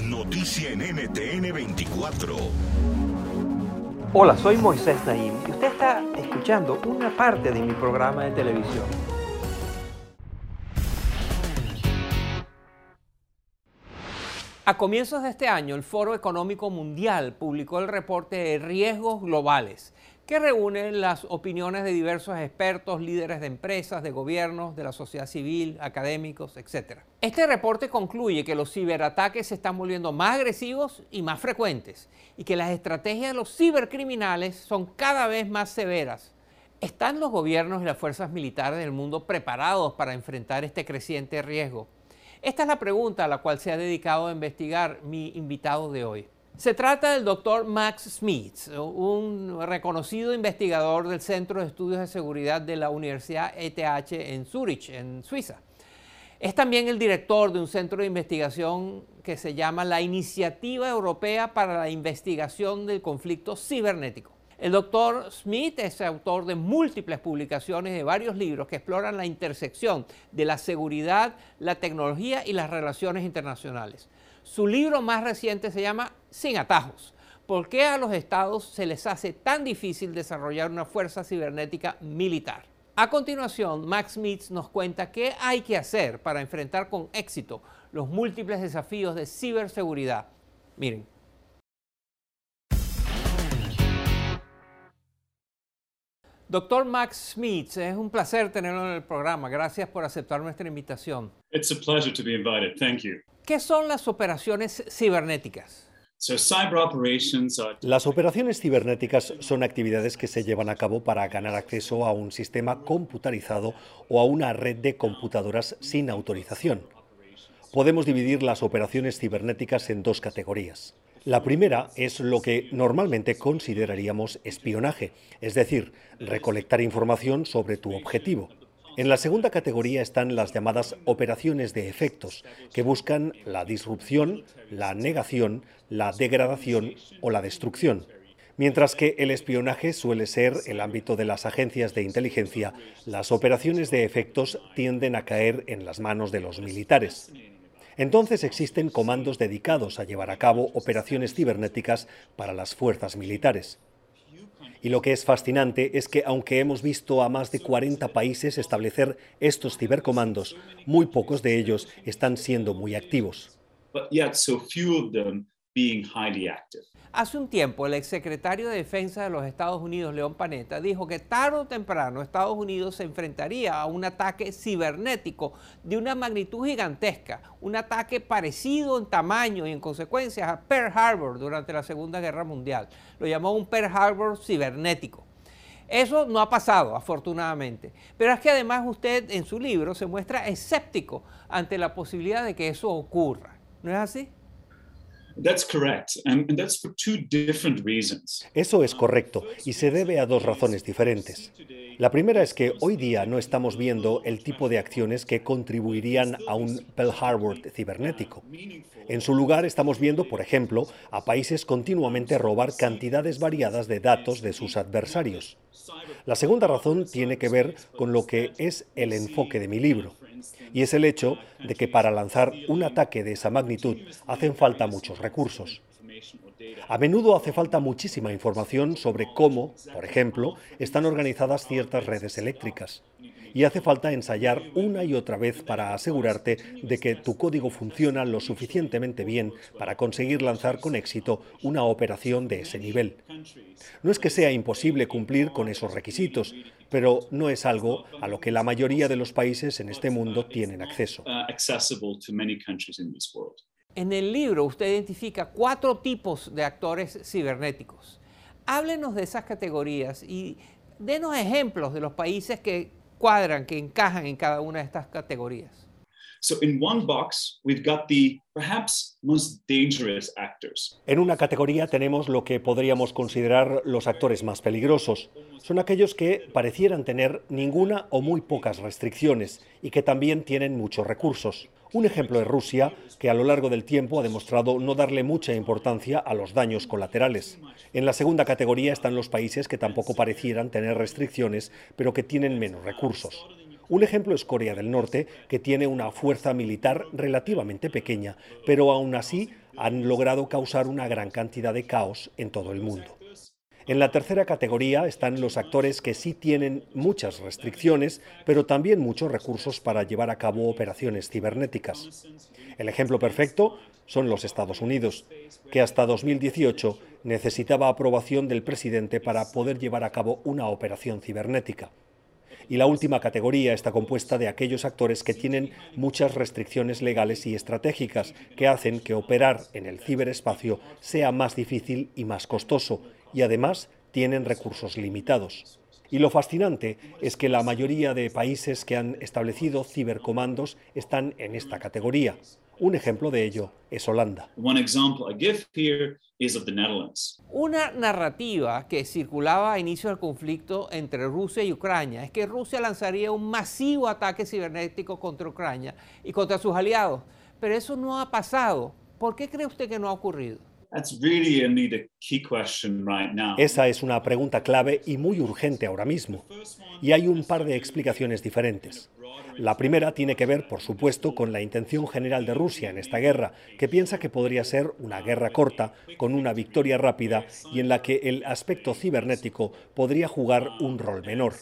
Es noticia en NTN 24. Hola, soy Moisés Naim y usted está escuchando una parte de mi programa de televisión. A comienzos de este año, el Foro Económico Mundial publicó el reporte de riesgos globales, que reúne las opiniones de diversos expertos, líderes de empresas, de gobiernos, de la sociedad civil, académicos, etc. Este reporte concluye que los ciberataques se están volviendo más agresivos y más frecuentes, y que las estrategias de los cibercriminales son cada vez más severas. ¿Están los gobiernos y las fuerzas militares del mundo preparados para enfrentar este creciente riesgo? Esta es la pregunta a la cual se ha dedicado a investigar mi invitado de hoy. Se trata del doctor Max Smith, un reconocido investigador del Centro de Estudios de Seguridad de la Universidad ETH en Zurich, en Suiza. Es también el director de un centro de investigación que se llama la Iniciativa Europea para la Investigación del Conflicto Cibernético. El doctor Smith es autor de múltiples publicaciones de varios libros que exploran la intersección de la seguridad, la tecnología y las relaciones internacionales. Su libro más reciente se llama Sin atajos. ¿Por qué a los estados se les hace tan difícil desarrollar una fuerza cibernética militar? A continuación, Max Smith nos cuenta qué hay que hacer para enfrentar con éxito los múltiples desafíos de ciberseguridad. Miren. Doctor Max Smith, es un placer tenerlo en el programa. Gracias por aceptar nuestra invitación. It's a pleasure to be invited. Thank you. ¿Qué son las operaciones cibernéticas? So cyber operations are Las operaciones cibernéticas son actividades que se llevan a cabo para ganar acceso a un sistema computarizado o a una red de computadoras sin autorización. Podemos dividir las operaciones cibernéticas en dos categorías. La primera es lo que normalmente consideraríamos espionaje, es decir, recolectar información sobre tu objetivo. En la segunda categoría están las llamadas operaciones de efectos, que buscan la disrupción, la negación, la degradación o la destrucción. Mientras que el espionaje suele ser el ámbito de las agencias de inteligencia, las operaciones de efectos tienden a caer en las manos de los militares. Entonces existen comandos dedicados a llevar a cabo operaciones cibernéticas para las fuerzas militares. Y lo que es fascinante es que aunque hemos visto a más de 40 países establecer estos cibercomandos, muy pocos de ellos están siendo muy activos. Being highly active. Hace un tiempo, el exsecretario de Defensa de los Estados Unidos, León Panetta, dijo que tarde o temprano Estados Unidos se enfrentaría a un ataque cibernético de una magnitud gigantesca, un ataque parecido en tamaño y en consecuencias a Pearl Harbor durante la Segunda Guerra Mundial. Lo llamó un Pearl Harbor cibernético. Eso no ha pasado, afortunadamente. Pero es que además usted en su libro se muestra escéptico ante la posibilidad de que eso ocurra. ¿No es así? Eso es correcto y se debe a dos razones diferentes. La primera es que hoy día no estamos viendo el tipo de acciones que contribuirían a un Pearl Harbor cibernético. En su lugar estamos viendo, por ejemplo, a países continuamente robar cantidades variadas de datos de sus adversarios. La segunda razón tiene que ver con lo que es el enfoque de mi libro, y es el hecho de que para lanzar un ataque de esa magnitud hacen falta muchos recursos. A menudo hace falta muchísima información sobre cómo, por ejemplo, están organizadas ciertas redes eléctricas. y hace falta ensayar una y otra vez para asegurarte de que tu código funciona lo suficientemente bien para conseguir lanzar con éxito una operación de ese nivel. No es que sea imposible cumplir con esos requisitos, pero no es algo a lo que la mayoría de los países en este mundo tienen acceso. En el libro usted identifica cuatro tipos de actores cibernéticos. Háblenos de esas categorías y denos ejemplos de los países que cuadran, que encajan en cada una de estas categorías. En una categoría tenemos lo que podríamos considerar los actores más peligrosos. Son aquellos que parecieran tener ninguna o muy pocas restricciones y que también tienen muchos recursos. Un ejemplo es Rusia, que a lo largo del tiempo ha demostrado no darle mucha importancia a los daños colaterales. En la segunda categoría están los países que tampoco parecieran tener restricciones, pero que tienen menos recursos. Un ejemplo es Corea del Norte, que tiene una fuerza militar relativamente pequeña, pero aún así han logrado causar una gran cantidad de caos en todo el mundo. En la tercera categoría están los actores que sí tienen muchas restricciones, pero también muchos recursos para llevar a cabo operaciones cibernéticas. El ejemplo perfecto son los Estados Unidos, que hasta 2018 necesitaba aprobación del presidente para poder llevar a cabo una operación cibernética. Y la última categoría está compuesta de aquellos actores que tienen muchas restricciones legales y estratégicas que hacen que operar en el ciberespacio sea más difícil y más costoso, y además tienen recursos limitados. Y lo fascinante es que la mayoría de países que han establecido cibercomandos están en esta categoría. Un ejemplo de ello es Holanda. Una narrativa que circulaba a inicio del conflicto entre Rusia y Ucrania es que Rusia lanzaría un masivo ataque cibernético contra Ucrania y contra sus aliados. Pero eso no ha pasado. ¿Por qué cree usted que no ha ocurrido? Esa es una pregunta clave y muy urgente ahora mismo. Y hay un par de explicaciones diferentes. La primera tiene que ver, por supuesto, con la intención general de Rusia en esta guerra, que piensa que podría ser una guerra corta, con una victoria rápida y en la que el aspecto cibernético podría jugar un rol menor.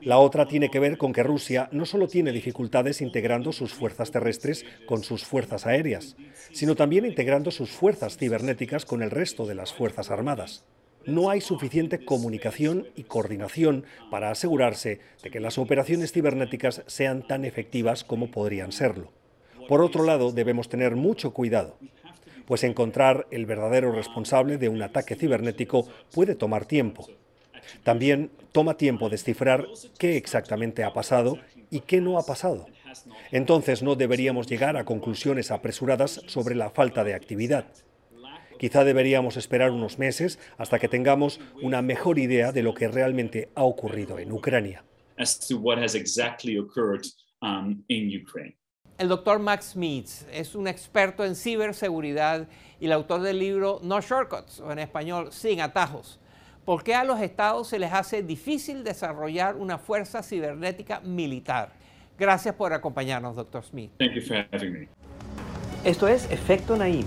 La otra tiene que ver con que Rusia no solo tiene dificultades integrando sus fuerzas terrestres con sus fuerzas aéreas, sino también integrando sus fuerzas cibernéticas con el resto de las fuerzas armadas no hay suficiente comunicación y coordinación para asegurarse de que las operaciones cibernéticas sean tan efectivas como podrían serlo. Por otro lado, debemos tener mucho cuidado, pues encontrar el verdadero responsable de un ataque cibernético puede tomar tiempo. También toma tiempo descifrar qué exactamente ha pasado y qué no ha pasado. Entonces no deberíamos llegar a conclusiones apresuradas sobre la falta de actividad. Quizá deberíamos esperar unos meses hasta que tengamos una mejor idea de lo que realmente ha ocurrido en Ucrania. Um, el doctor Max Smith es un experto en ciberseguridad y el autor del libro No Shortcuts, o en español, Sin Atajos. ¿Por qué a los estados se les hace difícil desarrollar una fuerza cibernética militar? Gracias por acompañarnos, doctor Smith. Esto es Efecto Naim.